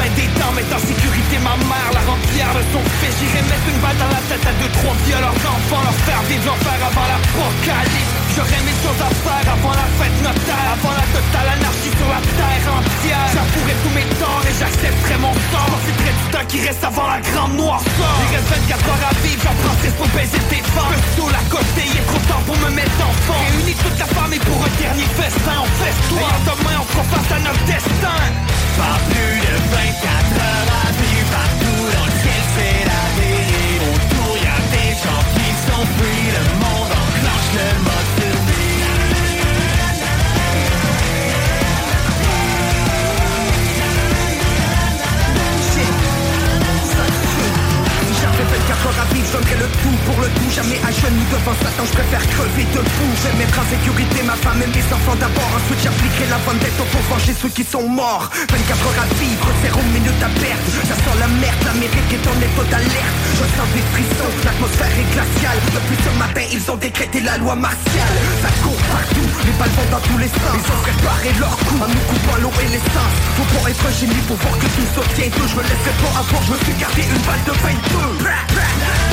La fin des en sécurité ma mère, la fière de son fils. J'irai mettre une balle dans la tête à deux, trois vieux leurs enfants Leur faire vivre l'enfer avant l'apocalypse J'aurais mille choses à faire avant la fête notaire Avant la totale anarchie sur la terre entière. J'avouerai tous mes torts et j'accepterai mon sort. Près du temps qui reste avant la grande noirceur. Il reste 24 heures à vivre, j'en prends pour baiser tes femmes Le sous la côté, il est trop tard pour me mettre en fond Réunis toute la famille pour un dernier festin On fesse-toi, et demain on fera face à notre destin. Pas plus de 24 24 heures à vivre, je donnerais le tout pour le tout Jamais à genoux devant Satan, je préfère crever debout vais mettre en sécurité ma femme et mes enfants. D'abord Ensuite j'appliquerai la vendetta pour venger ceux qui sont morts. 24 heures à vivre, zéro minute à perdre Ça sent la merde, l'Amérique est en état d'alerte. Je sens des frissons, l'atmosphère est glaciale. Depuis ce matin, ils ont décrété la loi martiale. Ça court partout, les balles vont dans tous les sens. Ils ont préparé leur coup en nous coupant l'eau et l'essence. Faut pas être génie pour voir que tout ça tient. Je me laisserai pas avoir, je me suis gardé une balle de 22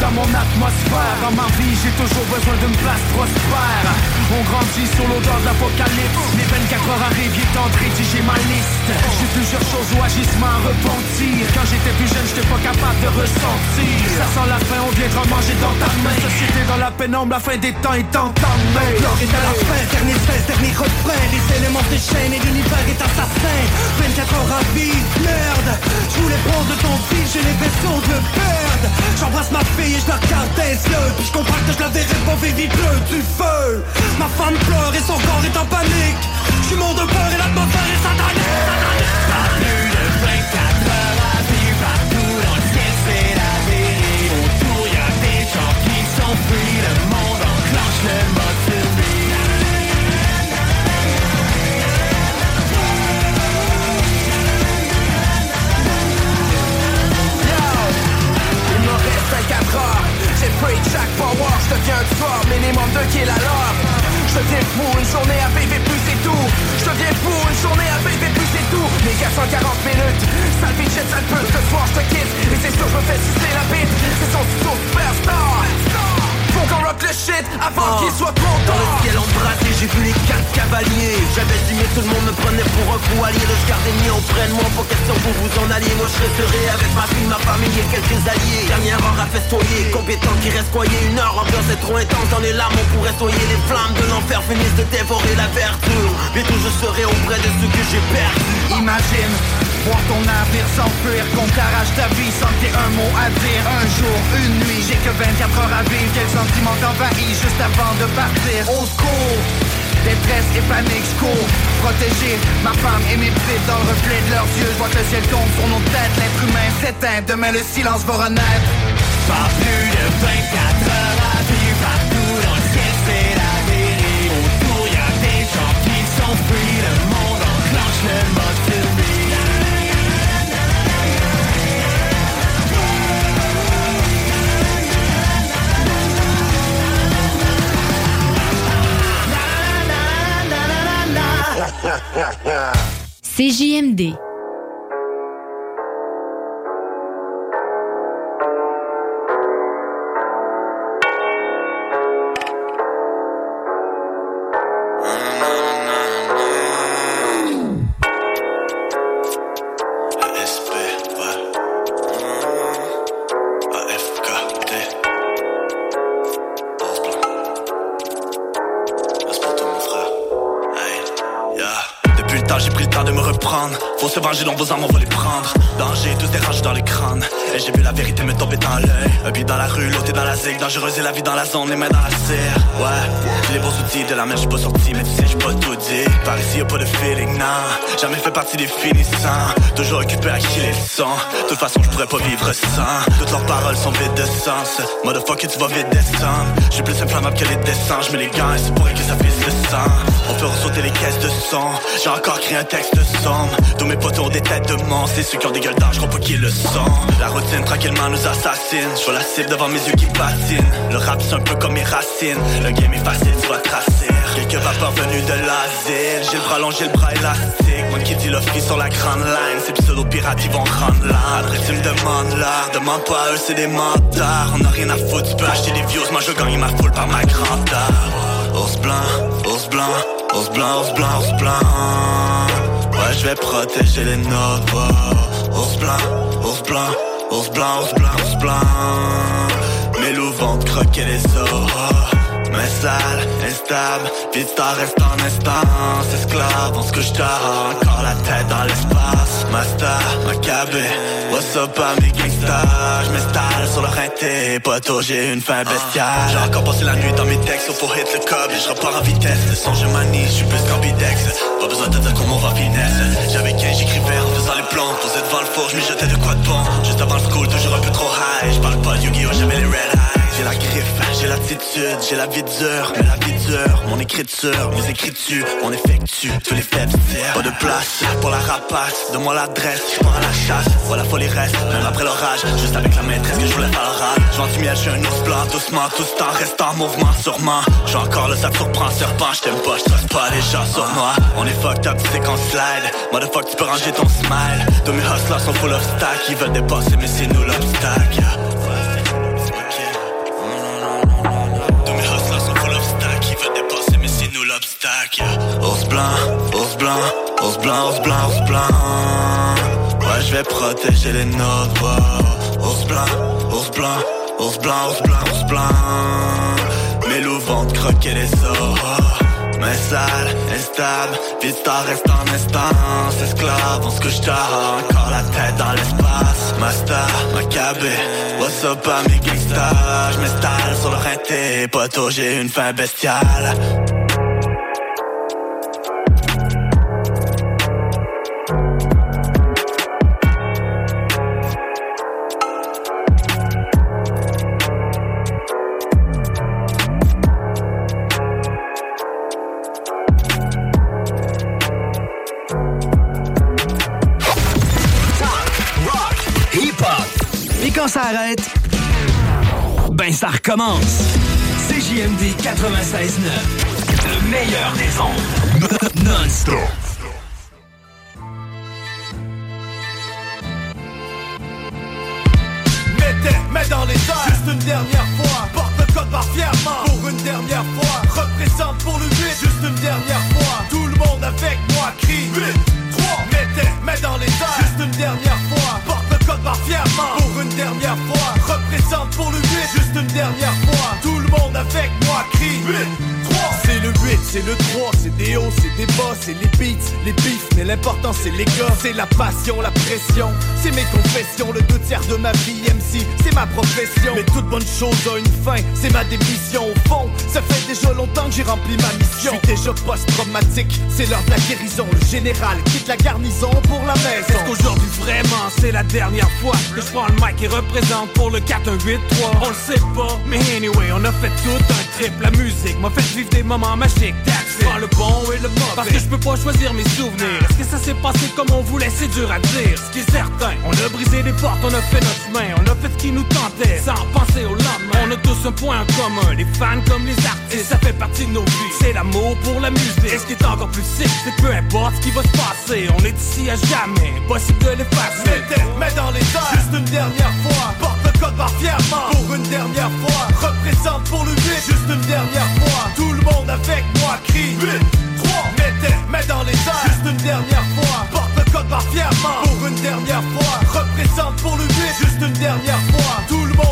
Dans mon atmosphère. Dans ma vie j'ai toujours besoin d'une place prospère On grandit sur l'odeur de l'apocalypse. Les 24 heures arrivent, il est temps de rédiger ma liste. J'ai plusieurs choses ou agissements à repentir. Quand j'étais plus jeune j'étais pas capable de ressentir. Ça sent la fin, on viendra manger dans ta main. Société dans la pénombre, la fin des temps est entamée L'or est à la fin, dernier cesse, dernier refrain. Les éléments déchaînent et l'univers est assassin. 24 heures à vivre, merde. Je voulais prendre ton fil, j'ai l'impression de le perdre J'embrasse ma fille et je la regarde des yeux Puis je comprends que je la verrai pas vivre, du feu? Femme pleure et son corps est en panique. Je suis mort de peur et l'atmosphère est satanique Pas plus de 24 heures à vivre partout dans le ciel c'est la dérive Autour y'a des gens qui free Le monde enclenche le mode survie Il me reste 24 heures J'ai pris chaque power Je deviens fort minimum 2 kills à l'heure Je deviens fou une journée à PV plus c'est tout. Je deviens fou une journée à PV plus c'est tout. Les gars 140 minutes. Sale bitch et sale pute Ce soir je te quitte. Et c'est sûr je me fais sucer la bite. C'est son sous superstar Faut qu'on rock le shit avant qu'il soit tard Dans le ciel embrassé j'ai vu les quatre cavaliers. J'avais signé tout le monde me prenait pour un fou. Allié Le gardien auprès de moi pour question vous vous en alliez. Moi je resterai avec ma fille, ma famille et quelques alliés. Dernière heure à festoyer, compétent qui reste coyé Une heure ambiance est trop intense. Dans les larmes On pourrait soyer. Les flammes de l'enfer finissent de dévorer la verdure je serai auprès de ceux que j'ai perdus. Imagine Voir ton navire s'enfuir, qu'on t'arrache ta vie sans que un mot à dire. Un jour, une nuit, j'ai que 24 heures à vivre. Quel sentiment t'envahit juste avant de partir? Au secours Détresse et panique, je cours Protéger ma femme et mes petites dans le reflet de leurs yeux. Je vois que le ciel tombe sur nos têtes L'être humain s'éteint, demain le silence va renaître. Pas plus de 24 heures à vivre CJMD Dangereuse et la vie dans la zone, les mains dans la serre. Ouais, les bons outils de la mer, j'suis pas sorti, mais tu sais, j'suis pas tout dit. Par ici, y'a pas de feeling, non. Jamais fait partie des finissants. Toujours occupé à qui les sang. De toute façon, j'pourrais pas vivre sans. Toutes leurs paroles sont vides de sens. Motherfucker, tu vas vite descendre. J'suis plus inflammable que les dessins. J'mets les gants et c'est pour que ça pisse le sang. On peut ressauter les caisses de son. J'ai encore créé un texte sombre. Tous mes potos ont des têtes de monstres. C'est ceux qui ont des gueules d'âge, je pas qu'ils le sont. La routine tranquillement nous assassine. Je la cible devant mes yeux qui patinent. Le rap c'est un peu comme mes racines. Le game est facile, tu vas tracer. Quelques vapeurs venues de l'asile. J'ai le bras long, j'ai le bras élastique. Moi qui dis le sur la grande line. Ces pseudo pirates ils vont rendre là. Après tu me demandes là. Demande pas eux, c'est des mentards. On a rien à foutre, tu peux acheter des views. Moi je gagne ma foule par ma grandeur. Ours blanc, ours blanc, ours blanc, ours blanc, ours blanc. Ouais, je vais protéger les nôtres. Ours blanc, ours blanc, ours blanc, ours blanc, ours blanc. Mes loups vont croquer les os. Mais sale, instable, t'en reste en instance. Esclave, on ce que j't'as encore la tête dans l'espace. Master, macabé, what's up à mes gangsters J'm'installe sur le rinté, poteau j'ai une fin bestiale. J'ai encore passé la nuit dans mes textes, faut hit le cob. Et j'repars en vitesse Le son je manie, j'suis plus qu'ambidex Pas besoin de dire comment on va finesse. J'avais 15, j'écrivais en faisant les plans Posé devant le four, j'm'y jetais de quoi de bon. Juste avant le school, toujours un peu trop high. J'parle pas de Yu-Gi-Oh, j'avais les red j'ai la griffe, j'ai l'attitude, j'ai la vie dure, mais la vie dure, mon écriture, mes écritures, on effectue tous les faits Pas de place pour la rapace, donne-moi l'adresse, je pars à la chasse, voilà folie reste, même après l'orage, juste avec la maîtresse que je voulais faire l'orage. Je du miel, je suis un ours blanc, doucement, tout ce temps reste en mouvement, sûrement. J'ai encore le sac surprend, serpent, je t'aime pas, je pas les gens sur moi. On est fucked up, c'est qu'on slide, motherfuck, tu peux ranger ton smile. Tous mes hustlers sont full of stack, ils veulent dépasser, mais c'est nous l'obstacle. Blanc, ours blanc, ours blanc, ours blanc. Ouais, je vais protéger les nôtres. Wow. Ours blanc, ours blanc, ours blanc, ours blanc, blanc. Mes loups vont croquer les os. Mais sale, instable, t'en reste en instance Esclave, on se couche tard, encore la tête dans l'espace Master, macabé, what's up à mes gangsters J'm'installe sur le rinté, poteau j'ai une fin bestiale recommence. CJMD 96.9, le meilleur des ondes. Non-stop. Mets dans les airs, juste une dernière fois. Porte le code par fièrement, pour une dernière fois. Représente pour le 8, juste une dernière fois. Tout le monde avec moi crie 8, 3. Mettez, mets dans les airs, juste une dernière fois. Porte le code par fièrement, pour une dernière fois. Représente pour le 8, juste une c'est le 3, c'est des hauts, c'est des bas, c'est les beats, les bifs, mais l'important c'est les gars, c'est la passion, la pression, c'est mes confessions, le deux tiers de ma vie MC, c'est ma profession. Mais toute bonne chose a une fin, c'est ma démission. Au fond, ça fait déjà longtemps que j'ai rempli ma mission. Je suis déjà post-traumatique, c'est l'heure de la guérison, le général quitte la garnison pour la maison. Est-ce qu'aujourd'hui vraiment c'est la dernière fois que je prends le mic et représente pour le 4 1 8 3 On le sait pas, mais anyway, on a fait tout un trip, la musique m'a fait vivre des moments magiques, le bon et le mauvais. Parce que je peux pas choisir mes souvenirs. Est-ce que ça s'est passé comme on voulait, c'est dur à dire. Ce qui est certain, on a brisé des portes, on a fait notre chemin, on a fait ce qui nous tentait, sans penser au lendemain. On a tous un point en commun, les fans comme les artistes, ça fait partie de nos vies. C'est l'amour pour la musique. Et ce qui est encore plus sick, c'est peu importe ce qui va se passer, on est ici à jamais, impossible de l'effacer. Mets dans les airs, juste une dernière fois. Par fièrement, pour une dernière fois. Représente pour le 8, juste une dernière fois. Tout le monde avec moi crie 8, 3, mettez, mets dans les airs, juste une dernière fois. Porte le code par fièrement, pour une dernière fois. Représente pour le 8, juste une dernière fois.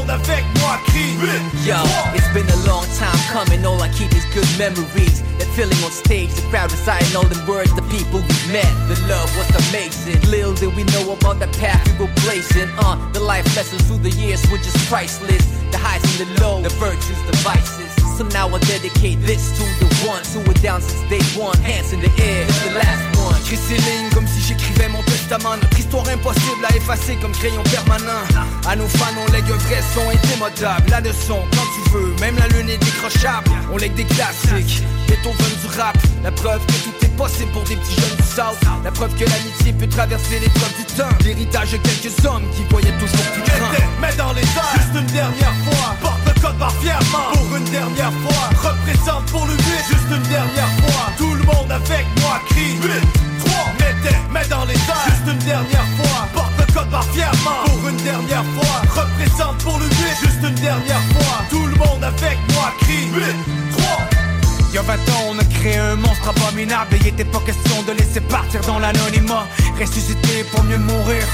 Avec moi 8, Yo, it's been a long time coming. All I keep is good memories. That feeling on stage, the crowd reciting all the words, the people we met. The love was amazing. Little did we know about the path we were blazing. Uh, the life lessons through the years were just priceless. The highs and the lows, the virtues, the vices. So now I dedicate this to the ones who were down since day one. Hands in the air, it's the last. J'écris ces lignes comme si j'écrivais mon testament. Notre histoire impossible à effacer comme crayon permanent. À nos fans on lègue un vrai son indémodable. La leçon quand tu veux, même la lune est décrochable. On lègue des classiques, Beethoven du rap. La preuve que tout est possible pour des petits jeunes du South. La preuve que l'amitié peut traverser l'épreuve du temps. L'héritage de quelques hommes qui voyaient toujours plus grand Mets dans les airs, juste une dernière fois. Porte le code par fièrement, pour une dernière fois. Représente pour le 8, juste une dernière fois. Tout le monde avec moi crie 8, 3, mettez, mets dans les airs, juste une dernière fois. Porte le code par fièrement, pour une dernière fois. Représente pour le 8, juste une dernière fois. Tout le monde avec moi crie 8, 3. Il y a 20 ans, on a créé un monstre abominable Et il était pas question de laisser partir dans l'anonymat Ressusciter pour mieux mourir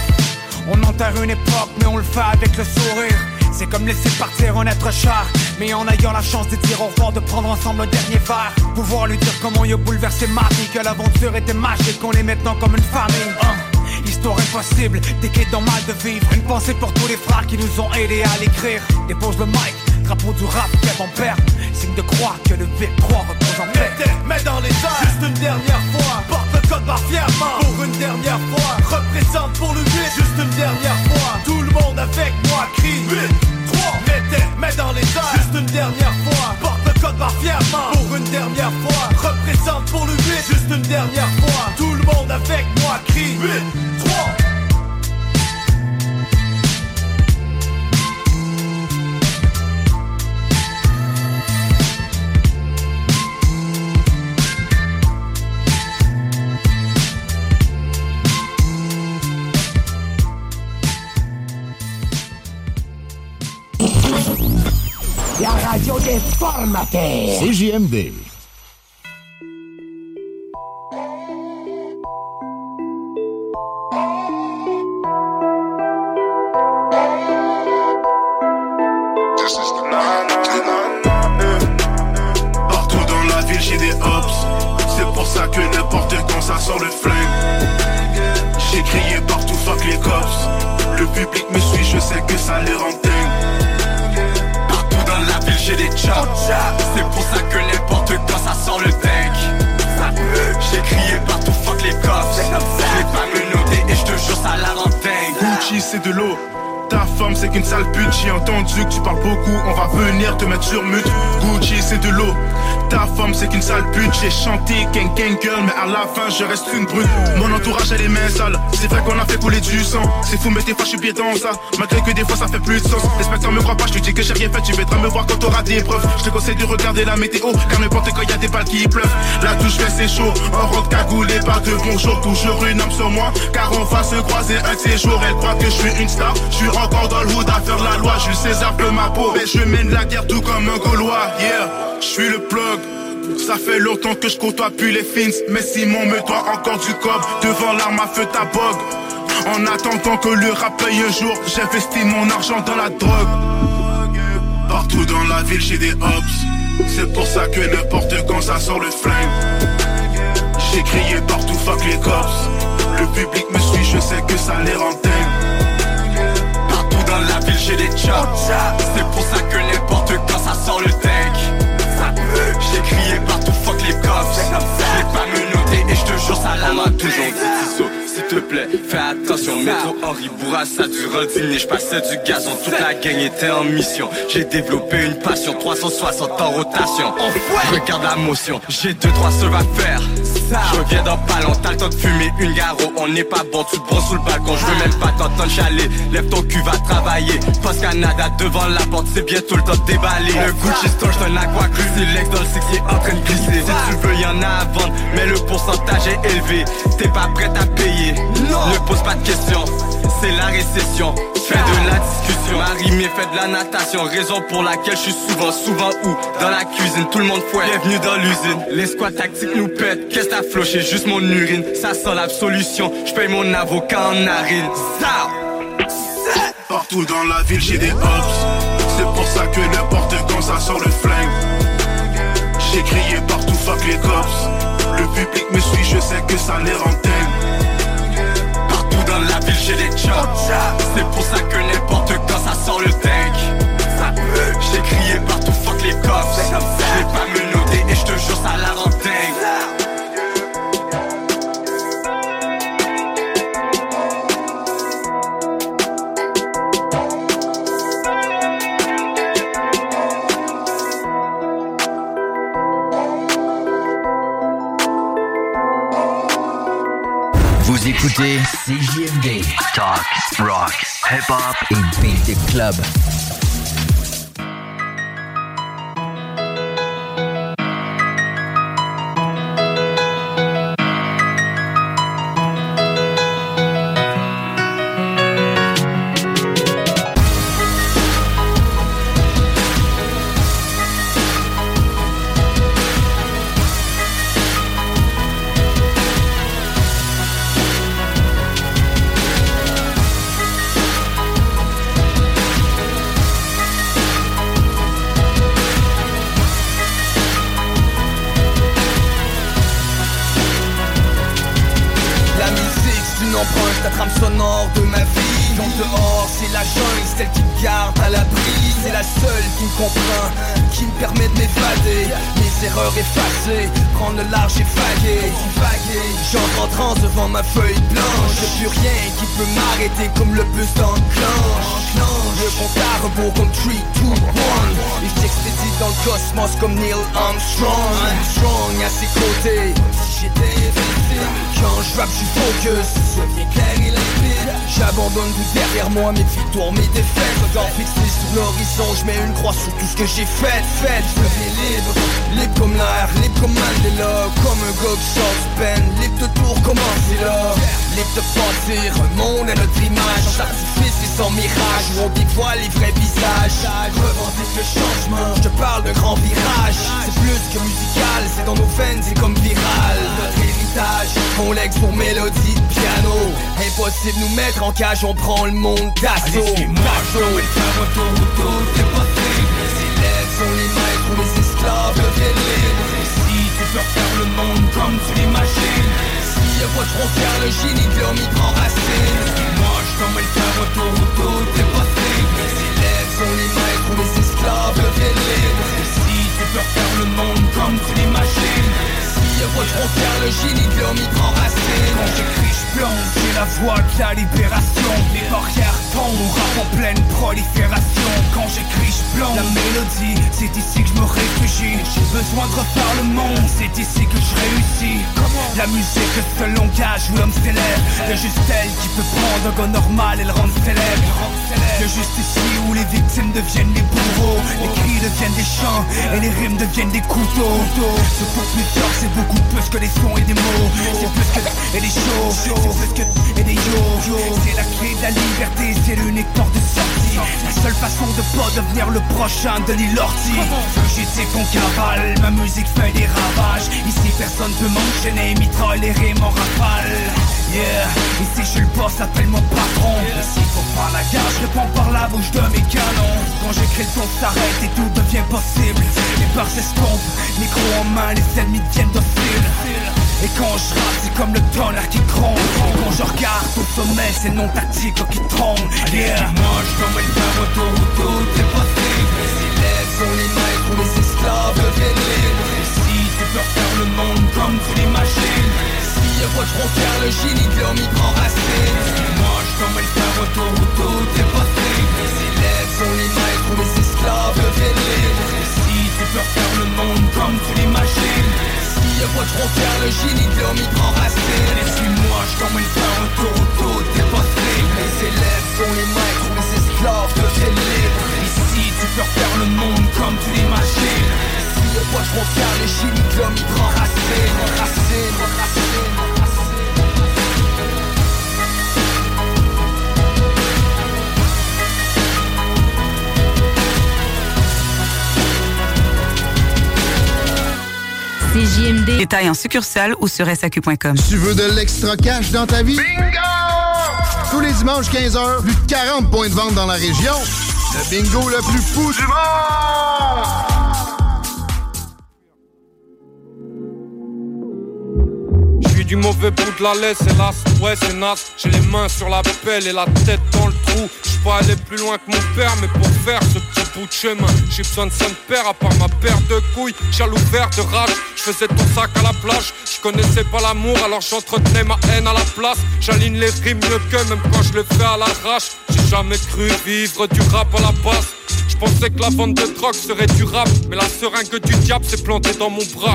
On enterre une époque, mais on le fait avec le sourire C'est comme laisser partir un être cher Mais en ayant la chance de dire au revoir, de prendre ensemble un dernier verre. Pouvoir lui dire comment il a bouleversé ma vie Que l'aventure était magique, qu'on est maintenant comme une famille. Hein. Histoire impossible, décrit dans mal de vivre. Une pensée pour tous les frères qui nous ont aidés à l'écrire. Dépose le mic, drapeau du rap, quel bon père. Signe de croire que le V3 repose en paix mets dans les airs, juste une dernière fois. Code par fièrement, pour une dernière fois. Représente pour le 8, juste une dernière fois. Tout le monde avec moi crie 8, 3, mettez, mets dans les airs, juste une dernière fois. Porte le code par fièrement, pour une dernière fois. Représente pour le 8, juste une dernière fois. Tout le monde avec moi crie 8, 3. Radio des formateurs. CJMD. Partout dans la ville j'ai des hops C'est pour ça que n'importe quand ça sort le flingue J'ai crié partout fuck les cops Le public me suit je sais que ça les les cops. J'ai pas me noter et je te jure ça la rend dingue. Gucci c'est de l'eau ta femme c'est qu'une sale pute, j'ai entendu que tu parles beaucoup, on va venir te mettre sur mute. Gucci c'est de l'eau, ta femme c'est qu'une sale pute, j'ai chanté gang gang girl, mais à la fin je reste une brute. Mon entourage a les mains sales, c'est vrai qu'on a fait couler du sang. C'est fou mais je suis pied dans ça, malgré que des fois ça fait plus de sens. L'inspecteur me croit pas, je te dis que j'ai rien fait, tu viendras me voir quand t'auras des preuves. Je te conseille de regarder la météo, car n'importe quand y a des balles qui pleuvent. La touche fait c'est chaud, en robe cagoulé, pas de bonjour, toujours une âme sur moi, car on va se croiser un de ces jours. Elle croit que je suis une star, je suis encore dans le hood à faire la loi. Jules César pleut ma peau, mais je mène la guerre tout comme un Gaulois. Yeah, je suis le plug. Ça fait longtemps que je côtoie plus les fins, mais Simon me doit encore du cob. Devant l'arme à feu ta bog. En attendant que le rap paye un jour, j'investis mon argent dans la drogue. Partout dans la ville j'ai des hops. C'est pour ça que n'importe quand ça sort le flingue. J'ai crié partout fuck les cops. Le public me suit, je sais que ça les. Partout C'est pour ça que n'importe quand ça sort le tank. J'ai crié partout fuck les cops. J'ai pas me noter et je te jure ça la On m'a toujours dit s'il te plaît, fais attention. Métro Henri Bourassa le dîner Je passais du gazon, toute la gang était en mission. J'ai développé une passion, 360 en rotation. Regarde la motion, j'ai deux, trois sauves à faire Je reviens dans pas longtemps, le temps de fumer une garo. On n'est pas bon, tu te prends sous le balcon. Je veux même pas t'entendre chaler Lève ton cul, va travailler. Post Canada devant la porte, c'est bientôt le temps de déballer Le Gucci Store, j'suis un aqua C'est l'ex dans le sexe en train de glisser. Si tu veux, y'en a à vendre Mais le pourcentage est élevé. T'es pas prête à payer Ne pose pas de questions C'est la récession. Fais de la discussion. Marie fait de la natation. Raison pour laquelle je suis souvent, souvent où? Dans la cuisine, tout le monde fouette. Bienvenue dans l'usine. Les squats tactiques nous pètent. Qu'est-ce t'as floché, juste mon urine. Ça sent l'absolution Je paye mon avocat en narine. Ça. Partout dans la ville j'ai des hops C'est pour ça que n'importe quand ça sort le flingue. J'ai crié partout fuck les cops. Le public me suit, je sais que ça les rentelle j'ai des chops. C'est pour ça que n'importe quand ça sort le tank. J'ai crié partout fuck les cops. J'ai pas me noter et je te jure ça la rend écoutez CJMD. Talk, rock, hip-hop et beat club. Dehors, c'est la jungle, celle qui me garde à l'abri. C'est la seule qui me comprend, qui me permet de m'évader. Mes erreurs effacées, prendre le large et vaguer. J'entre en transe devant ma feuille blanche. J'ai plus rien qui peut m'arrêter comme le bus d'enclenche. Le compte à rebours comme 3, 2, 1. Et j'expédie dans le cosmos comme Neil Armstrong. Armstrong à ses côtés. Si j'étais Quand je rappe, je focus. Je viens clair que j'ai fait, fait, je me libre Libre comme l'air, libre comme Mandela Comme un gars qui pen Libre de tout recommencer là Libre de un monde à notre image Sans artifice et sans mirage Où on dévoile les vrais visages. Revendique le changement, je parle de grand virage C'est plus que musical, c'est dans nos veines, c'est comme viral héritage, on legs pour mélodie, piano. Impossible nous mettre en cage, on prend le monde d'assaut. Allez, sont les maîtres ou les esclaves Et si tu peux faire le monde comme tu l'imagines. Si y'a pas de frontières, le génie de l'homme y prend racine Moi je comme le faire autour où tout la libération Les en pleine prolifération. Quand j'écris je plonge, la mélodie. C'est ici que je me réfugie. J'ai besoin de refaire le monde. C'est ici que je réussis. La musique est ce langage où l'homme s'élève. Y'a juste elle qui peut prendre un gars normal et le rendre célèbre. Y'a juste ici où les victimes deviennent les bourreaux. Les cris deviennent des chants Et les rimes deviennent des couteaux. Ce pour plusieurs c'est beaucoup plus que les sons et des mots. C'est plus que et des shows C'est plus que et des yo C'est la clé de la liberté C'est l'unique porte de sortie. La seule façon de pas devenir le prochain de l'Ilordi J'étais qu'on cavale, ma musique fait des ravages. Ici personne peut m'enchaîner, mitraille les rimes en rafale. Yeah, ici je suis le boss, appelle-moi patron. Ici faut pas la gare, je réponds par la bouche de mes canons. Quand j'écris le son s'arrête et tout devient possible. Les barres s'estompent, micro en main, les ennemis deviennent dociles et quand je rappe, c'est comme le tonnerre qui Et quand je regarde au sommet, c'est non tactique qui trompe. Yeah, mange comme une autour où tout est possible. Sont les maîtres ou les esclaves libres si tu peux faire le monde comme tu l'imagines Si y'a pas de frontières, le génie de l'homme y prend racine. Moi je comme une faire autour tout est possible. Les élèves sont les maîtres ou les esclaves de frontières, le génie de l'homme Et suis-moi, je t'emmène faire un tour autour des Les élèves sont les maîtres, les esclaves deviennent libres Ici tu peux refaire le monde comme tu l'imagines. Ici le poids frontière, le génie de l'homme il prend racine CJMD. Détails en succursale ou sur SAQ.com. Tu veux de l'extra cash dans ta vie? Bingo! Tous les dimanches 15h, plus de 40 points de vente dans la région. Le bingo le plus fou du monde! du mauvais bout de la laisse, hélas, ouais c'est naze J'ai les mains sur la pelle et la tête dans le trou J'suis pas aller plus loin que mon père mais pour faire ce petit J'ai besoin de son père à part ma paire de couilles. J'ai l'ouvert de rage, je faisais ton sac à la plage. Je connaissais pas l'amour alors j'entretenais ma haine à la place. J'aligne les rimes mieux que même quand je le fais à l'arrache. J'ai jamais cru vivre du rap à la base. Je pensais que la vente de drogue serait durable Mais la seringue du diable s'est plantée dans mon bras.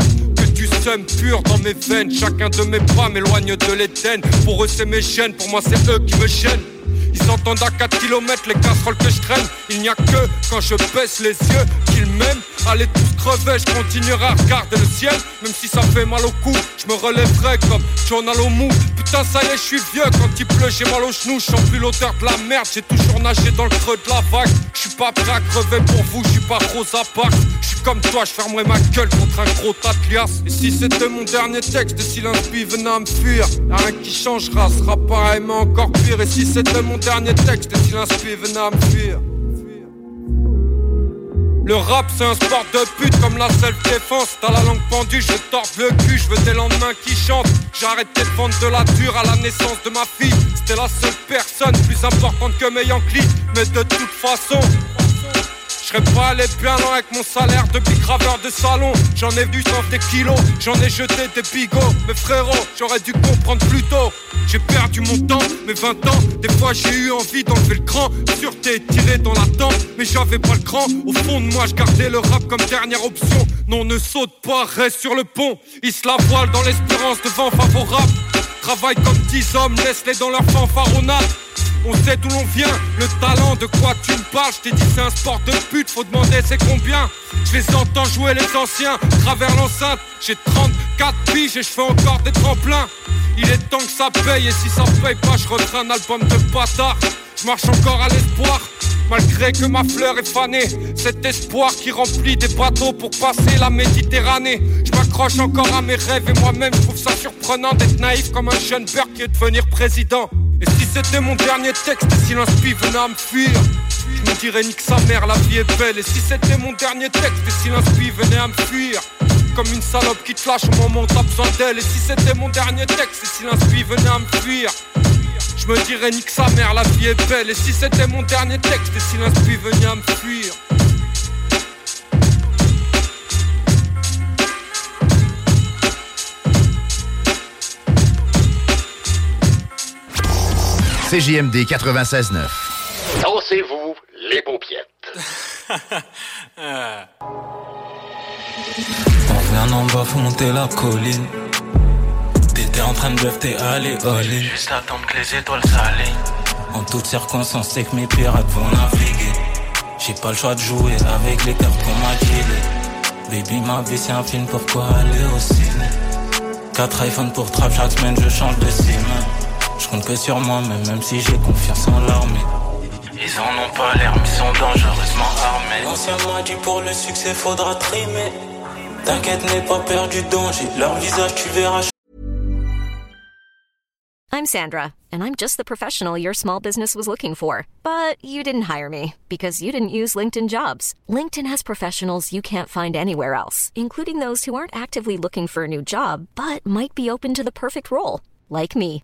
Du seum pur dans mes veines. Chacun de mes pas m'éloigne de l'Éden. Pour eux, c'est mes chaînes, pour moi, c'est eux qui me gênent. Ils entendent à 4 km les casseroles que je traîne. Il n'y a que quand je baisse les yeux qu'ils m'aiment. Allez tous crever, je continuerai à regarder le ciel. Même si ça fait mal au cou, je me relèverai comme journal au mou. Putain, ça y est, je suis vieux. Quand il pleut, j'ai mal aux genoux. Je sens plus l'odeur de la merde. J'ai toujours nagé dans le creux de la vague. Je suis pas prêt à crever pour vous, je suis pas Rosa Parks. Je suis comme toi, je fermerai ma gueule contre un gros tas Et si c'était mon dernier texte, si l'inspi venait à me fuir, y'a rien qui changera, sera pareil, mais encore pire. Et si c'était mon dernier texte, et si l'inspi venait à me fuir. Le rap c'est un sport de pute comme la self-défense. T'as la langue pendue, je tords le cul, je veux des lendemains qui chantent. J'ai arrêté de vendre de la dure à la naissance de ma fille. C'était la seule personne plus importante que mes Yankees Mais de toute façon je serais pas allé bien loin avec mon salaire de graveur de salon. J'en ai vu sans des kilos, j'en ai jeté des bigots. Mais frérot, j'aurais dû comprendre plus tôt. J'ai perdu mon temps, mes 20 ans. Des fois j'ai eu envie d'enlever le cran. Sûreté tiré dans la dent, mais j'avais pas le cran. Au fond de moi, je gardais le rap comme dernière option. Non, ne saute pas, reste sur le pont. Ils se la voilent dans l'espérance de vent favorable. Travaille comme 10 hommes, laisse-les dans leur fanfaronnade. On sait d'où l'on vient, le talent de quoi tu me parles. Je t'ai dit c'est un sport de pute, faut demander c'est combien? Je les entends jouer les anciens, travers l'enceinte. J'ai 34 piges et je fais encore des tremplins. Il est temps que ça paye et si ça paye pas, je refais un album de bâtard. Je marche encore à l'espoir, malgré que ma fleur est fanée. Cet espoir qui remplit des bateaux pour passer la Méditerranée. Je m'accroche encore à mes rêves et moi-même je trouve ça surprenant d'être naïf comme un jeune père qui est devenir président. Et si c'était mon dernier texte, et si l'inspi venait à me fuir, je me dirais nique sa mère, la vie est belle. Et si c'était mon dernier texte, et si l'inspi venait à me fuir, comme une salope qui te lâche au moment où t'as besoin d'elle. Et si c'était mon dernier texte, et si l'inspi venait à me fuir, je me dirais nique sa mère, la vie est belle. Et si c'était mon dernier texte, et si l'inspi venait à me fuir. CJMD 96.9. Dansez-vous les paupiètes. On vient en bas, faut monter la colline. T'étais en train de bluff, t'es allé all Juste attendre que les étoiles s'alignent. En toutes circonstances, c'est que mes pirates vont naviguer. J'ai pas le choix de jouer avec les cartes qu'on m'a dealé. Baby, ma vie c'est un film, pourquoi aller au ciné? 4 iPhones pour trap, chaque semaine je change de sim. Je compte que sur moi, même, même si j'ai confiance en l'armée. Ils en ont pas l'air, mais sont dangereusement armés. L'ancien m'a dit pour le succès, faudra trimer. T'inquiète, n'aie pas peur du danger. Leur visage, tu verras. I'm Sandra, and I'm just the professional your small business was looking for. But you didn't hire me because you didn't use LinkedIn jobs. LinkedIn has professionals you can't find anywhere else, including those who aren't actively looking for a new job, but might be open to the perfect role, like me.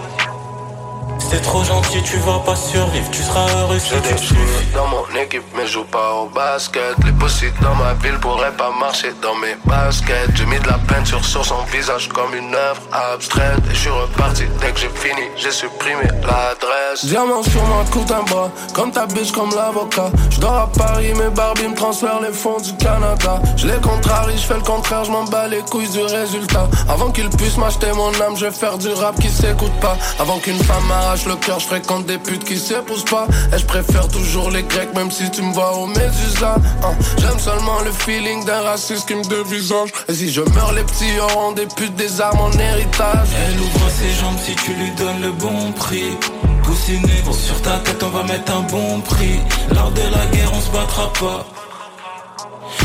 C'est trop gentil, tu vas pas survivre, tu seras heureux si tu sous dans mon équipe, mais je joue pas au basket. Les possibles dans ma ville pourraient pas marcher dans mes baskets. J'ai mis de la peinture sur son visage comme une œuvre abstraite. Et je suis reparti dès que j'ai fini, j'ai supprimé l'adresse. Diamant sur ma coupe un bras, comme ta biche, comme l'avocat. Je dors à Paris, mes Barbie me transfèrent les fonds du Canada. Je les contrarie, je fais le contraire, je m'en bats les couilles du résultat. Avant qu'ils puissent m'acheter mon âme, je vais faire du rap qui s'écoute pas. Avant qu'une femme le cœur, je fréquente des putes qui s'épousent pas. Et je préfère toujours les grecs, même si tu me vois au Médusa. Hein, J'aime seulement le feeling d'un raciste qui me dévisage. Et si je meurs, les petits auront des putes, des armes en héritage. Elle ouvre ses jambes si tu lui donnes le bon prix. Coussinet, bon, sur ta tête, on va mettre un bon prix. Lors de la guerre, on se battra pas.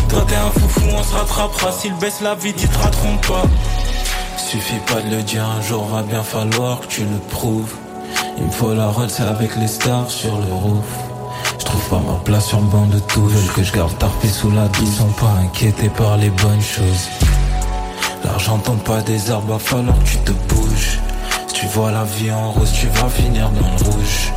Toi, t'es un foufou, on se rattrapera. S'il baisse la vie, ils te rateront pas. Suffit pas de le dire, un jour va bien falloir que tu le prouves. Il me faut la Rolls avec les stars sur le roof. Je trouve pas ma place sur le banc de tout. Veulent que je garde tarpé sous la bille. Ils pas inquiétés par les bonnes choses. L'argent tombe pas des arbres, va falloir que tu te bouges. Si tu vois la vie en rose, tu vas finir dans le rouge.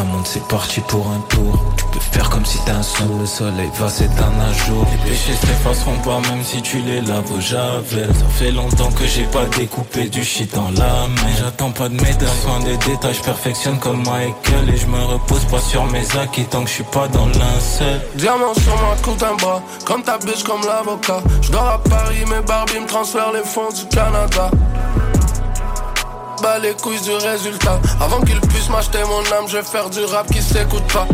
Monte, c'est parti pour un tour. Tu peux faire comme si t'es un son, le soleil va s'éteindre un jour. Les péchés s'effaceront pas même si tu les laves au javel. Ça fait longtemps que j'ai pas découpé du shit dans la main. J'attends pas de médailles, soin des détails, je perfectionne comme Michael. Et je me repose pas sur mes acquis tant que je suis pas dans l'incel. Diamant sur ma coupe un bras, comme ta biche, comme l'avocat. Je dors à Paris, mes Barbie me transfèrent les fonds du Canada. Bah les couilles du résultat. Avant qu'ils puissent m'acheter mon âme, je vais faire du rap qui s'écoute pas.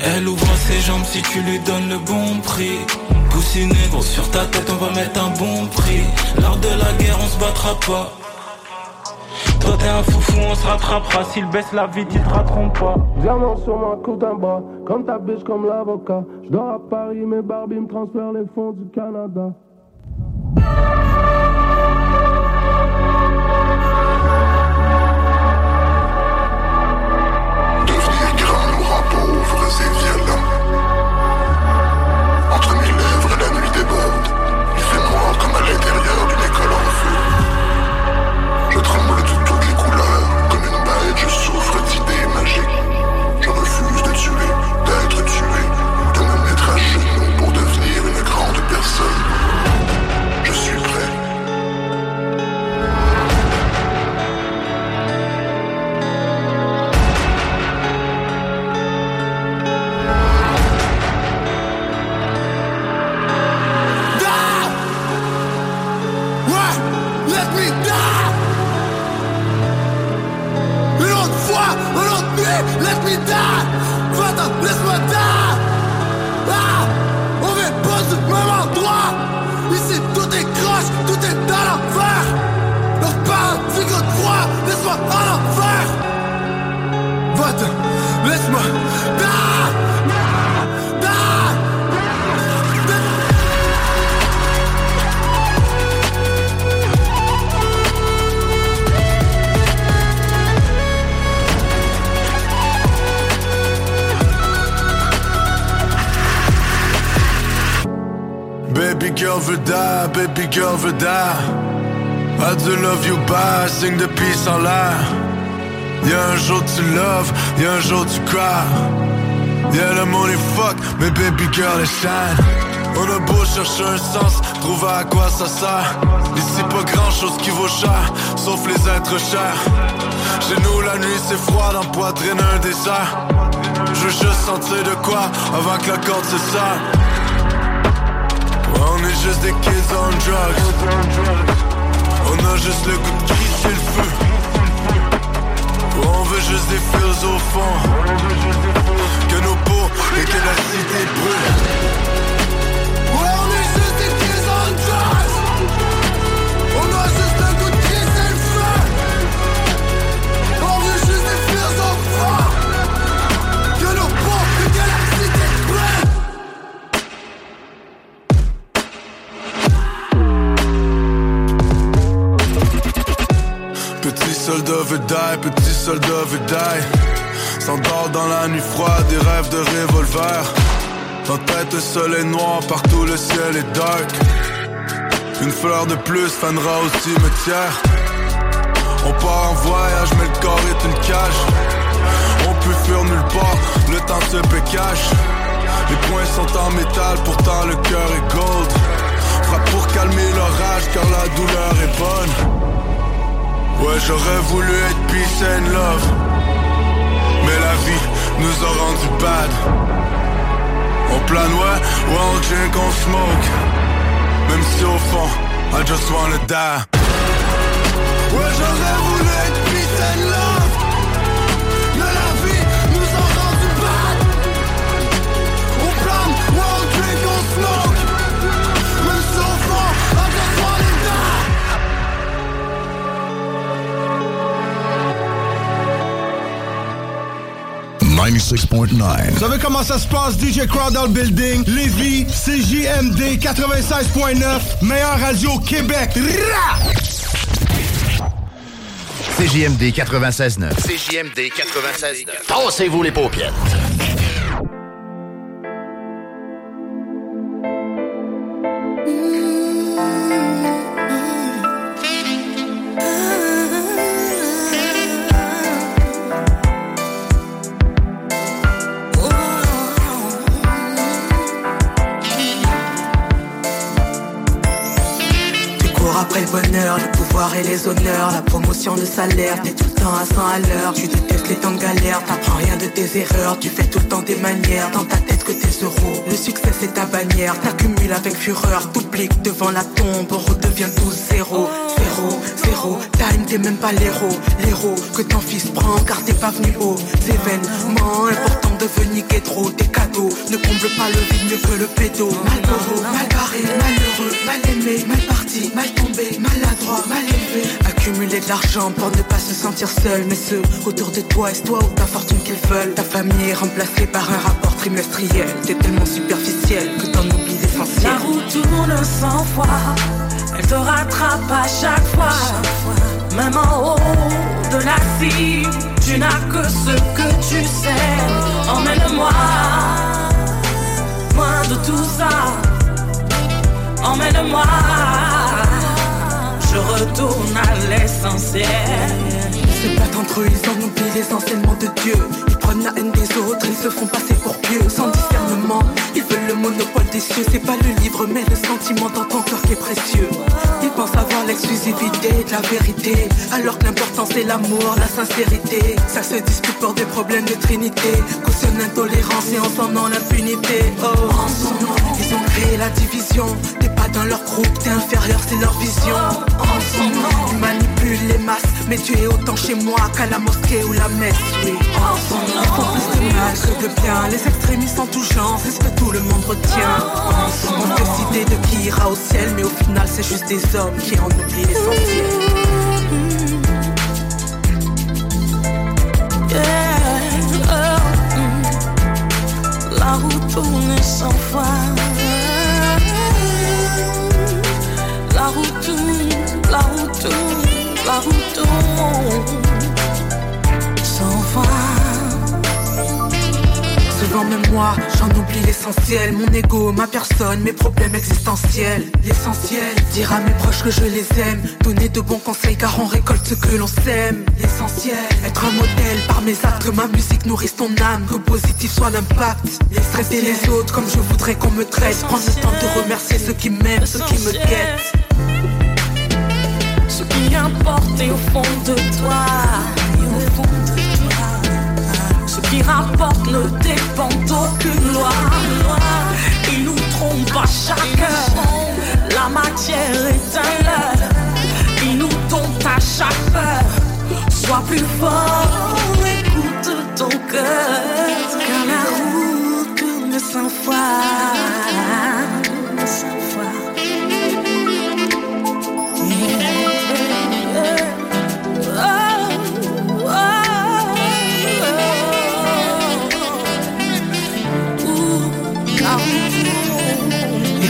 Elle ouvre ses jambes si tu lui donnes le bon prix. Coussinet, gros sur ta tête, on va mettre un bon prix. Lors de la guerre, on se battra pas. Toi t'es un foufou, on se rattrapera. S'il baisse la vie, ils te rateront pas. Diamant sur ma coupe un bras, comme ta biche, comme l'avocat. Je dors à Paris, mes Barbie me transfèrent les fonds du Canada. Jour tu love, y'a un jour tu cry. Y'a le money fuck, mais baby girl est shine. On a beau chercher un sens, trouver à quoi ça sert. Ici pas grand chose qui vaut cher, sauf les êtres chers. Chez nous la nuit c'est froid, le poitrine un désert. Je veux juste sentir de quoi avant que la corde se serre. On est juste des kids on drugs On a juste le goût de crisser le feu On veut juste des fils au fond. Que nos peaux et que la cité brûle die, petit soldat veut die. S'endort dans la nuit froide, des rêves de revolver. Dans tête, le soleil noir, partout le ciel est dark. Une fleur de plus fanera au cimetière. On part en voyage, mais le corps est une cage. On peut fuir nulle part, le temps se cache. Les poings sont en métal, pourtant le cœur est gold. Frappe pour calmer l'orage, car la douleur est bonne. Ouais, j'aurais voulu être peace and love. Mais la vie nous a rendu bad. On plane, ouais, ouais, on drink, on smoke. Même si au fond, I just wanna die. 96.9. Vous savez comment ça se passe, DJ Crowd dans le building? Lévis, CJMD 96.9, meilleure radio Québec. Rah! CJMD 96.9. CJMD 96.9. Tassez-vous les paupières. Les honneurs, la promotion, le salaire, t'es tout le temps à 100 à l'heure. Tu détestes les temps de galère, t'apprends rien de tes erreurs, tu fais tout le temps des manières, dans ta tête que tes euros. Le succès c'est ta bannière, t'accumules avec fureur, t'oublies que devant la tombe, on redevient tous zéro. Zéro, zéro, time t'es même pas l'héros, l'héros que ton fils prend car t'es pas venu aux événements importants de venir trop. Tes cadeaux ne comblent pas le vide mieux que le pédo. Malheureux, mal barré, malheureux, mal aimé, mal parti, mal tombé, maladroit, mal élevé. Accumuler de l'argent pour ne pas se sentir seul, mais ceux autour de toi, est-ce toi ou ta fortune qu'ils veulent Ta famille est remplacée par un rapport trimestriel. T'es tellement superficiel que t'en oublies l'essentiel. La roue tourne sans fois, elle te rattrape à chaque fois. Même en haut de la cime, tu n'as que ce que tu sais. Emmène-moi, loin de tout ça. Emmène-moi, je retourne à l'essentiel. Ils se battent entre eux, ils en oublient les enseignements de Dieu. Ils prennent la haine des autres, ils se font passer pour pieux, sans discernement. Ils veulent le monopole des cieux, c'est pas le livre, mais le sentiment dans ton cœur qui est précieux. Ils pensent avoir l'exclusivité de la vérité, alors que l'important c'est l'amour, la sincérité. Ça se dispute pour des problèmes de trinité, cautionne l'intolérance et en son nom l'impunité. Oh, en son nom, ils ont créé la division. T'es pas dans leur groupe, t'es inférieur, c'est leur vision. En son nom, ils manipulent les masses, mais tu es autant chez moi qu'à la mosquée ou la messe. Oui, en son nom, ils font plus de mal que de bien. Les extrémistes en tout genre, c'est ce que tout le monde retient. En son nom, on décider de qui ira au ciel, mais au final, c'est juste des hommes qui en oublient l'essentiel. Yeah, La roue tourne sans fin. J'en oublie l'essentiel. Mon ego, ma personne, mes problèmes existentiels. L'essentiel, dire à mes proches que je les aime. Donner de bons conseils car on récolte ce que l'on sème. L'essentiel, être un modèle par mes actes. Que ma musique nourrisse ton âme, que positif soit l'impact. Traiter les autres comme je voudrais qu'on me traite. Prendre le temps de remercier ceux qui m'aiment, ceux qui me guettent. Ce qui importe est. Au fond de toi. Qui rapporte ne dépend d'aucune loi. Ils nous trompent à chacun. La matière est un leurre. Ils nous domptent à chaque peur. Sois plus fort, écoute ton cœur. Car la roue tourne sans foi.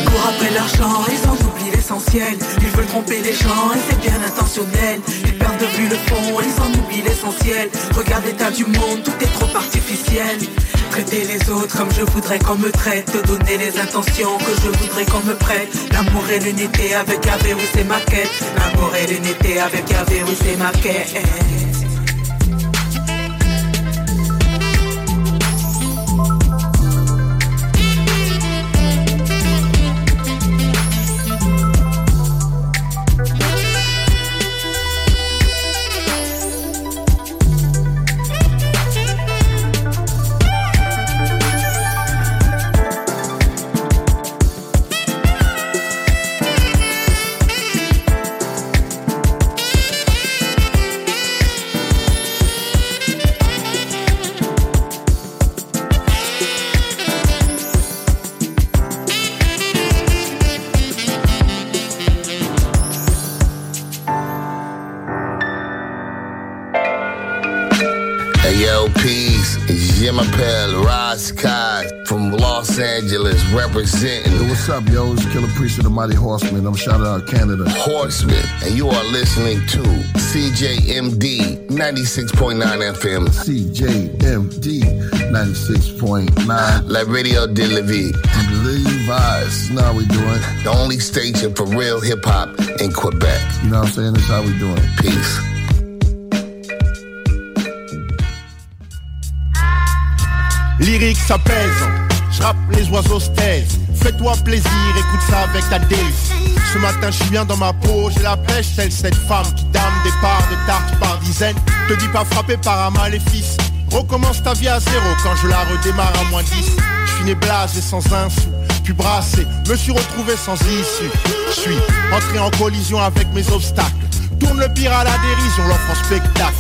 Courent après l'argent, ils en oublient l'essentiel. Ils veulent tromper les gens et c'est bien intentionnel. Ils perdent de vue le fond, ils en oublient l'essentiel. Regarde l'état du monde, tout est trop artificiel. Traiter les autres comme je voudrais qu'on me traite. Te donner les intentions que je voudrais qu'on me prête. L'amour et l'unité avec Yahvé, oui c'est ma quête. L'amour et l'unité avec Yahvé, oui c'est ma quête what's up, yo? It's Killer Priest of the Mighty Horseman. I'm shouting out Canada. Horseman, and you are listening to CJMD 96.9 FM. CJMD 96.9. La Radio de la Vie. Levi's. Now we doing. The only station for real hip hop in Quebec. You know what I'm saying? That's how we doing. Peace. Lyrique ça pèse, je rappe les oiseaux se taisent. Fais-toi plaisir, écoute ça avec ta délice. Ce matin je suis bien dans ma peau, j'ai la pêche, telle cette femme qui dame des parts de tarte par dizaines. Te dis pas frappé par un maléfice. Recommence ta vie à zéro quand je la redémarre à moins 10. Je suis né blasé sans un sou, puis brassé, me suis retrouvé sans issue. Je suis entré en collision avec mes obstacles. Tourne le pire à la dérision, l'offre en spectacle.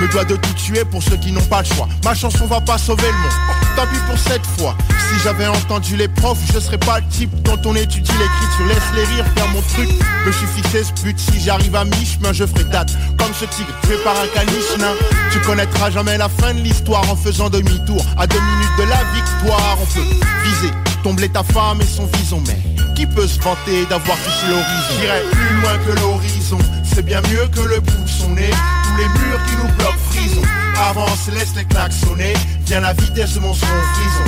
Me dois de tout tuer pour ceux qui n'ont pas le choix. Ma chanson va pas sauver le monde. Tant pis pour cette fois. Si j'avais entendu les profs, je serais pas le type dont on étudie l'écriture. Laisse les rires faire mon truc. Me suis fixé ce but. Si j'arrive à mi-chemin, je ferai date. Comme ce tigre tué par un caniche nain. Tu connaîtras jamais la fin de l'histoire en faisant demi-tour. À deux minutes de la victoire, on peut viser. Tomber ta femme et son vison. Mais qui peut se vanter d'avoir touché l'horizon? J'irai plus loin que l'horizon. C'est bien mieux que le bout de son nez. Les murs qui nous bloquent frison. Avance, laisse les claques sonner. Viens la vitesse de mon son frison.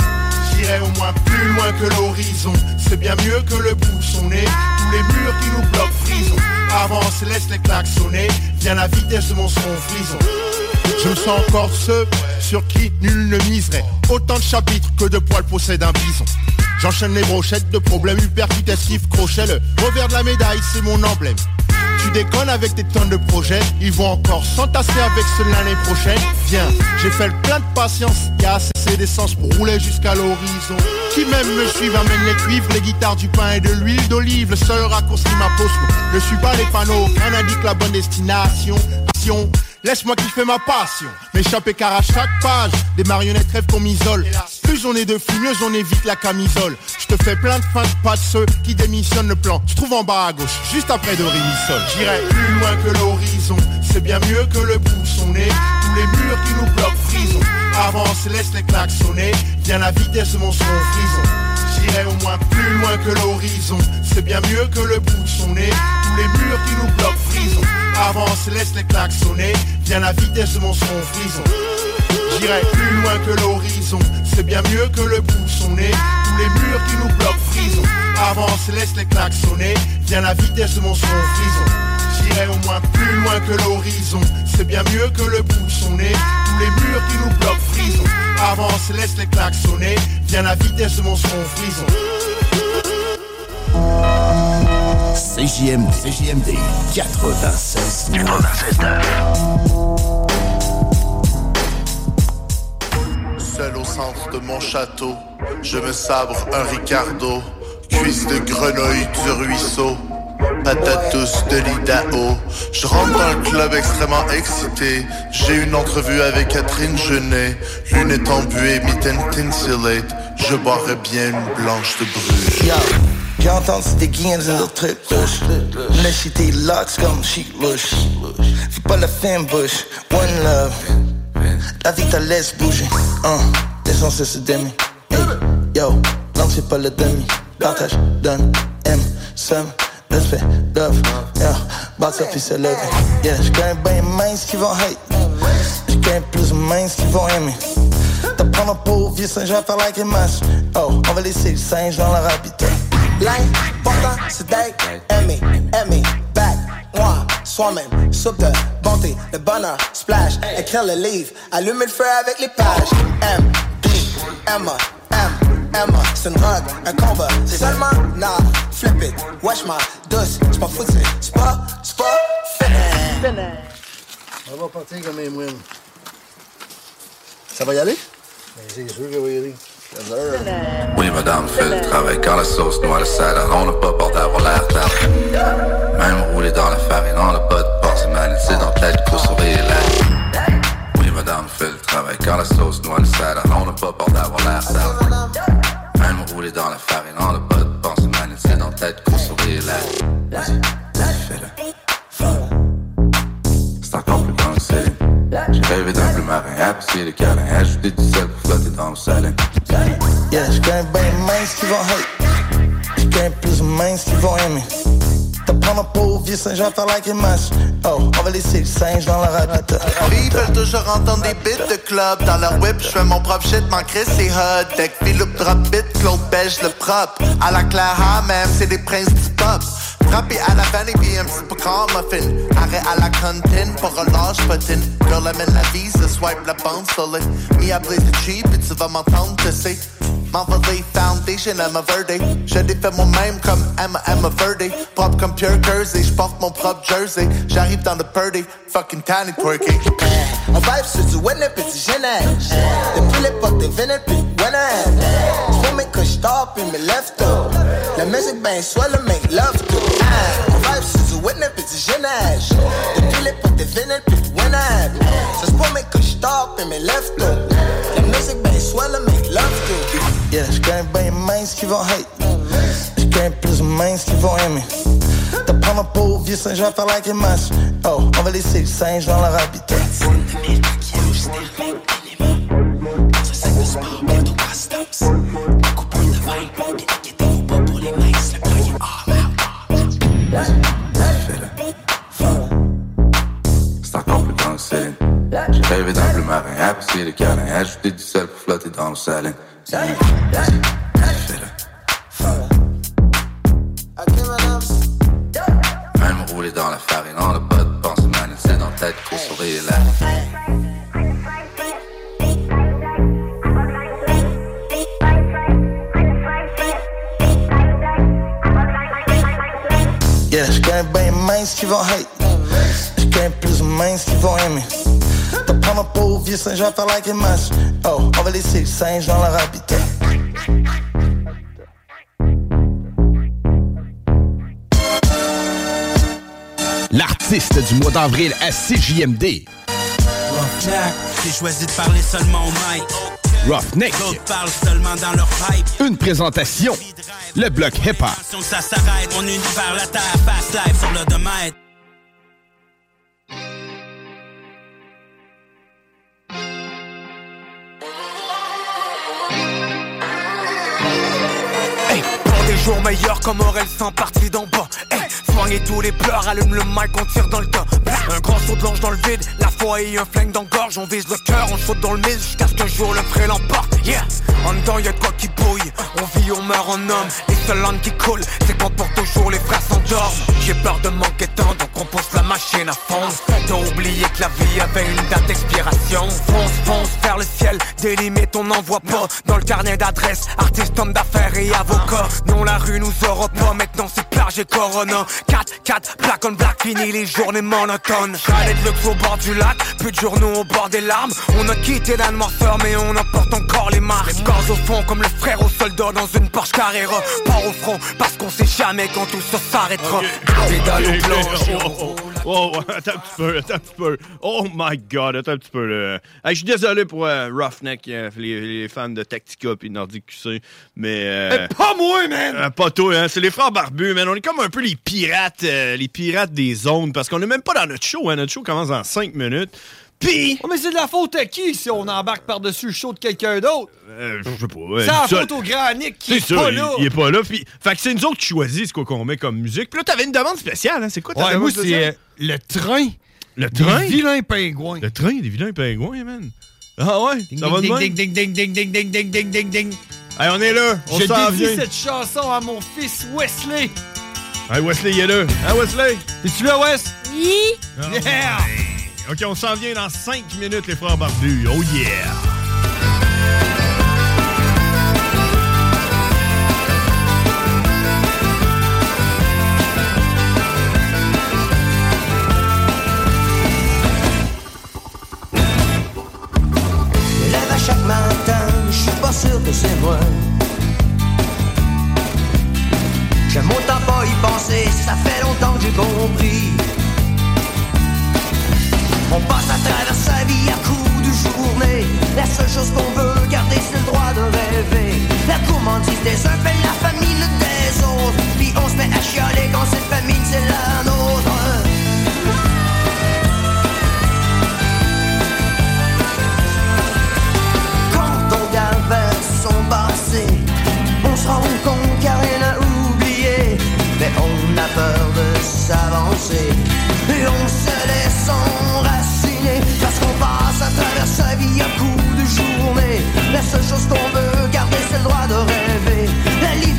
J'irai au moins plus loin que l'horizon. C'est bien mieux que le bout de son nez. Tous les murs qui nous bloquent frison. Avance, laisse les claques sonner. Viens la vitesse de mon son frison. Je sens encore ceux sur qui nul ne miserait. Autant de chapitres que de poils possède un bison. J'enchaîne les brochettes de problèmes hypercutatifs, crochet le revers de la médaille, c'est mon emblème. Tu déconnes avec tes tonnes de projets, ils vont encore s'entasser avec ceux l'année prochaine. Viens, j'ai fait le plein de patience, y a assez d'essence pour rouler jusqu'à l'horizon. Qui même me suivent amène les cuivres, les guitares, du pain et de l'huile d'olive. Le seul raccourci ma pose, ne suis pas les panneaux, qu'un indique la bonne destination. Action. Laisse-moi kiffer ma passion, m'échapper car à chaque page, des marionnettes rêvent qu'on m'isole. Plus on est de fous, mieux on évite la camisole. Je te fais plein de fins de pas de ceux qui démissionnent le plan. Je trouve en bas à gauche, juste après de Rimisol. J'irai plus loin que l'horizon, c'est bien mieux que le bout de son nez. Tous les murs qui nous bloquent frison. Avance, laisse les claques sonner, viens la vitesse de mon son frison. J'irai au moins plus loin que l'horizon, c'est bien mieux que le bout de son nez. Tous les murs qui nous bloquent frison. Avance, laisse les claques sonner, viens la vitesse de mon son frison. J'irai plus loin que l'horizon, c'est bien mieux que le bout de son nez. Tous les murs qui nous bloquent frison. Avance, laisse les claques sonner, viens la vitesse de mon son frison. J'irai au moins plus loin que l'horizon, c'est bien mieux que le bout de son nez. Tous les murs qui nous bloquent frison. Avance, laisse les claques sonner, viens la vitesse de mon son frison. CJMD, CJMD 96 Seul au centre de mon château, je me sabre un Ricardo, cuisse de grenouille du ruisseau, patatus de l'Idaho. Je rentre dans le club extrêmement excité, j'ai une entrevue avec Catherine Genet, lunettes embuées, mitaine tinselate, je boirais bien une blanche de bruges. J'ai entendu des gains dans le truc Laisse tes locks comme chic louche Fais pas la femme bush, one love. La vie te laisse bouger, hein L'essence c'est demi Yo, non c'est pas le demi Partage, donne, aime, somme respect, love, yeah, box se lever. Yeah, j'gagne ben mince qui vont hate, j'gagne plus mince qui vont aimer. T'as pauvre vieux à faire like match. Oh, on va laisser le singe dans la rapide. L'important c'est d'être aimé, aimé, back, moi, soi-même, soupe de bonté, le bonheur, splash, écrire le livre, allumer le feu avec les pages. M, B, Emma, Emma, c'est une drogue, un combat, seulement, nah, flip it, watch my douce, j'm'en fous de c'est pas, c'est pas, fini. On va partir comme les moines. Ça va y aller? Ben, c'est sûr que va y aller. Oui, madame, fait le travail quand la sauce noire le salaire. On n'a pas peur d'avoir l'air tard. Même roulé dans la farine, on n'a pas de pensée c'est dans la tête pour l'air. Oui, madame, fait le travail quand la sauce noire le salaire. On n'a pas peur d'avoir l'air tard. Même roulé dans la farine, on n'a pas de pensée c'est dans la tête l'air. Vas-y, fais-le. C'est encore plus dans le ciel. J'ai rêvé d'un bleu marin, apprécié les câlins, ajouter du sel pour flotter dans le salin. Yeah, j'gagne ben mince qui vont hate, j'gagne plus mince qui vont aimer. T'as prendre un pauvre vieux singe à faire like un match. Oh, on va laisser le singe dans la rapide. Ils veulent toujours entendre des bits de club. Dans leur whip, j'fais mon propre shit, mon Chris c'est hot Deck, Philippe drop bit, Claude Belge le propre À la Claire même, c'est des princes du pop. Frappé à la vanne et puis un petit peu grand muffin. Arrêt à la cantine pour un large potin. Girl, amène la visa, swipe la bande solide. Me, I blaze the cheap et tu vas m'entendre te say M'envoler Foundation, Emma Verde Je défais moi-même comme Emma, Emma Verde Propre comme Pure Jersey, j'porte mon propre jersey. J'arrive dans le purdy, fucking tiny twerking On vibe sur du winner pis du génage Depuis l'époque des vinyles pis winner. J'fais mes couches top pis mes left up La musique ben soit le make love to On vibe sur du winner pis du génage Depuis l'époque des vinyles pis winner. Ça c'est pour mes couches top pis mes left up La Yeah, j'gagne ben mince qui vont hate, j'gagne plus mince qui vont aimer. T'as prendre un pauvre vieux singe à faire un match. Oh, on va laisser le singe dans la rapide. C'est J'ai rêvé d'un bleu marin, apprécié les câlins, ajouter du sel pour flotter dans le salin. Même roulé dans la farine, on n'a pas de pensée c'est dans la tête pour surveiller l'air. Yeah, j'gagne ben mince qui vont hate, plus mince qui vont aimer. T'as prendre un pauvre vieux singe à faire like un match. Oh, on va laisser le singe dans la rapide. L'artiste du mois d'avril à CJMD. Roughneck, j'ai choisi de parler seulement au mic. Roughneck. D'autres parlent seulement dans leur pipe. Une présentation. Le bloc hip-hop. Ça s'arrête, mon univers, la terre, fast life sur le domaine. Meilleurs comme Aurel sans partie d'en bas. Hey, soignez tous les pleurs, allume le mic, on tire dans le tas. Un grand saut de l'ange dans le vide, la foi et un flingue dans gorge. On vise le cœur, on saute dans le mille jusqu'à ce qu'un jour le frère l'emporte. Yeah, en dedans y'a quoi qui bouille? On vit, on meurt en homme. Les seules langues qui coulent, c'est quand pour toujours les frères s'endorment. J'ai peur de manquer de temps, donc on pousse la machine à fond. T'as oublié que la vie avait une date d'expiration. Fonce, fonce vers le ciel, des limites on n'en pas. Dans le carnet d'adresse, artiste, homme d'affaires et avocat. Non, la rue nous aura pas, maintenant c'est plage et corona. 4, 4, black on black, fini les journées monotones. Chalet de luxe au bord du lac, plus de journaux au bord des larmes. On a quitté la noirceur, mais on emporte encore les marques. Les corps au fond, comme le frère au soldat dans une Porsche Carrera. Pas au front, parce qu'on sait jamais quand tout ça s'arrêtera. Pédale au plancher. Oh, attends un petit peu, attends un petit peu. Oh my god, attends un petit peu. Là. Hey, je suis désolé pour euh, Roughneck, euh, les, les fans de Tactica et Nordic QC, mais... euh, Eh, pas moi, man! euh, pas toi, hein. C'est les frères barbus, man. On est comme un peu les pirates, euh, les pirates des zones, parce qu'on est même pas dans notre show, hein. Notre show commence dans 5 minutes. Pis. Oh, mais c'est de la faute à qui si on embarque par-dessus le show de quelqu'un d'autre? Euh, je sais pas. ouais, C'est la ça- faute au grand Nick qui est ça, pas il, là. il est pas là. Puis, fait que c'est nous autres qui choisissent quoi qu'on met comme musique. Puis là, t'avais une demande spéciale, hein? C'est quoi ta Ouais, demande moi, c'est euh, spéciale? le train. Le train? Des vilains pingouins. Le train des vilains pingouins, man. Ah ouais? ça va de ding, ding, ding, ding, ding, ding, ding, ding, ding, ding, ding. Hey, on est là. On Je s'en dédie vient. cette chanson à mon fils Wesley. Hey, Wesley, il est là. Hein, Wesley? Es-tu là, Wes? Oui. Yeah! OK, on s'en vient dans 5 minutes, les frères barbus. Oh yeah! Lève à chaque matin, je suis pas sûr que c'est moi. J'aime autant pas y penser, ça fait longtemps que j'ai compris. On passe à travers sa vie à coups de journée. La seule chose qu'on veut garder, c'est le droit de rêver. La gourmandise des uns fait la famine des autres. Puis on se met à chialer quand cette famine, c'est la nôtre.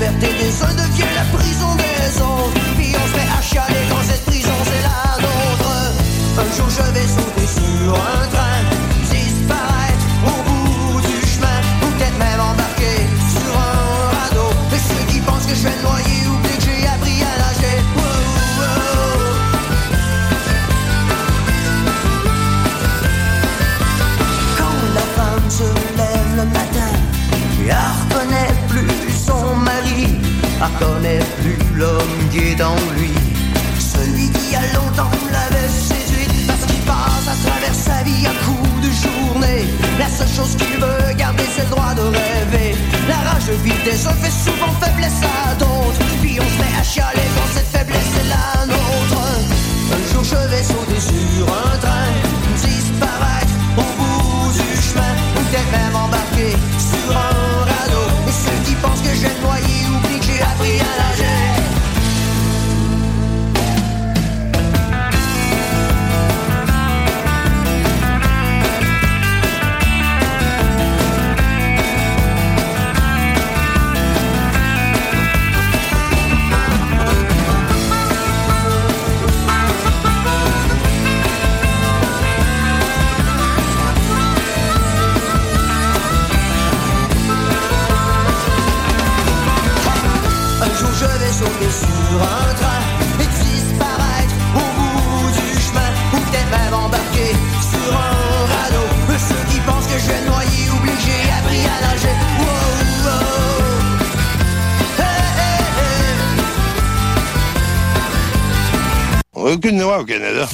Liberté des uns devient la prison des autres. Puis on se met à chialer quand cette prison c'est la nôtre. Un jour je vais sauter sur un train, elle reconnaît plus l'homme qui est en lui. Celui qui a longtemps l'avait séduite parce qu'il passe à travers sa vie à coups de journée. La seule chose qu'il veut garder, c'est le droit de rêver. La rage vide des uns fait souvent faiblesse à d'autres. Puis on se met à chialer quand cette faiblesse est la nôtre. Un jour je vais sauter sur un train, disparaître au bout du chemin, ou peut-être même embarquer sur un radeau pense que j'ai noyé, oublie que j'ai appris à nager.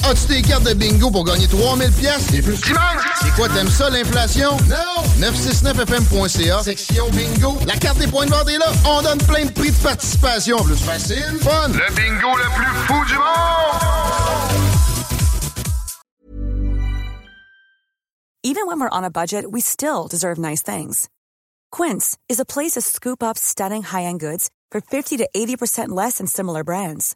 As-tu des cartes de bingo pour gagner 3000 pièces et plus? C'est quoi, t'aimes ça, l'inflation? Non! 969fm.ca, section bingo. La carte des points de vente est là. On donne plein de prix de participation. Plus facile, fun. Le bingo le plus fou du monde! Even when we're on a budget, we still deserve nice things. Quince is a place to scoop up stunning high-end goods for 50 to 80% less than similar brands.